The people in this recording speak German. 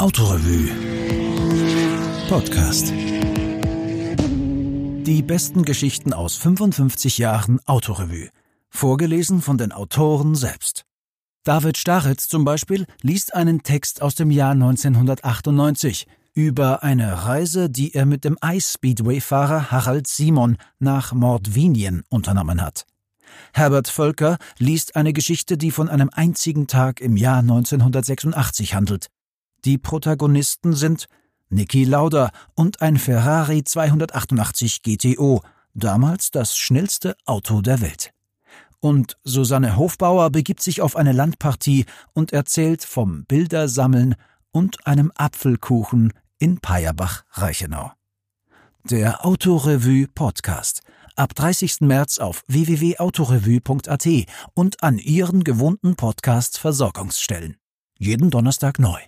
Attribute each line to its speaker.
Speaker 1: Autorevue Podcast. Die besten Geschichten aus 55 Jahren Autorevue. Vorgelesen von den Autoren selbst. David Staritz zum Beispiel liest einen Text aus dem Jahr 1998 über eine Reise, die er mit dem Eis-Speedway-Fahrer Harald Simon nach Mordvinien unternommen hat. Herbert Völker liest eine Geschichte, die von einem einzigen Tag im Jahr 1986 handelt. Die Protagonisten sind Niki Lauda und ein Ferrari 288 GTO, damals das schnellste Auto der Welt. Und Susanne Hofbauer begibt sich auf eine Landpartie und erzählt vom Bildersammeln und einem Apfelkuchen in Peierbach-Reichenau. Der Autorevue Podcast. Ab 30. März auf www.autorevue.at und an Ihren gewohnten Podcast-Versorgungsstellen. Jeden Donnerstag neu.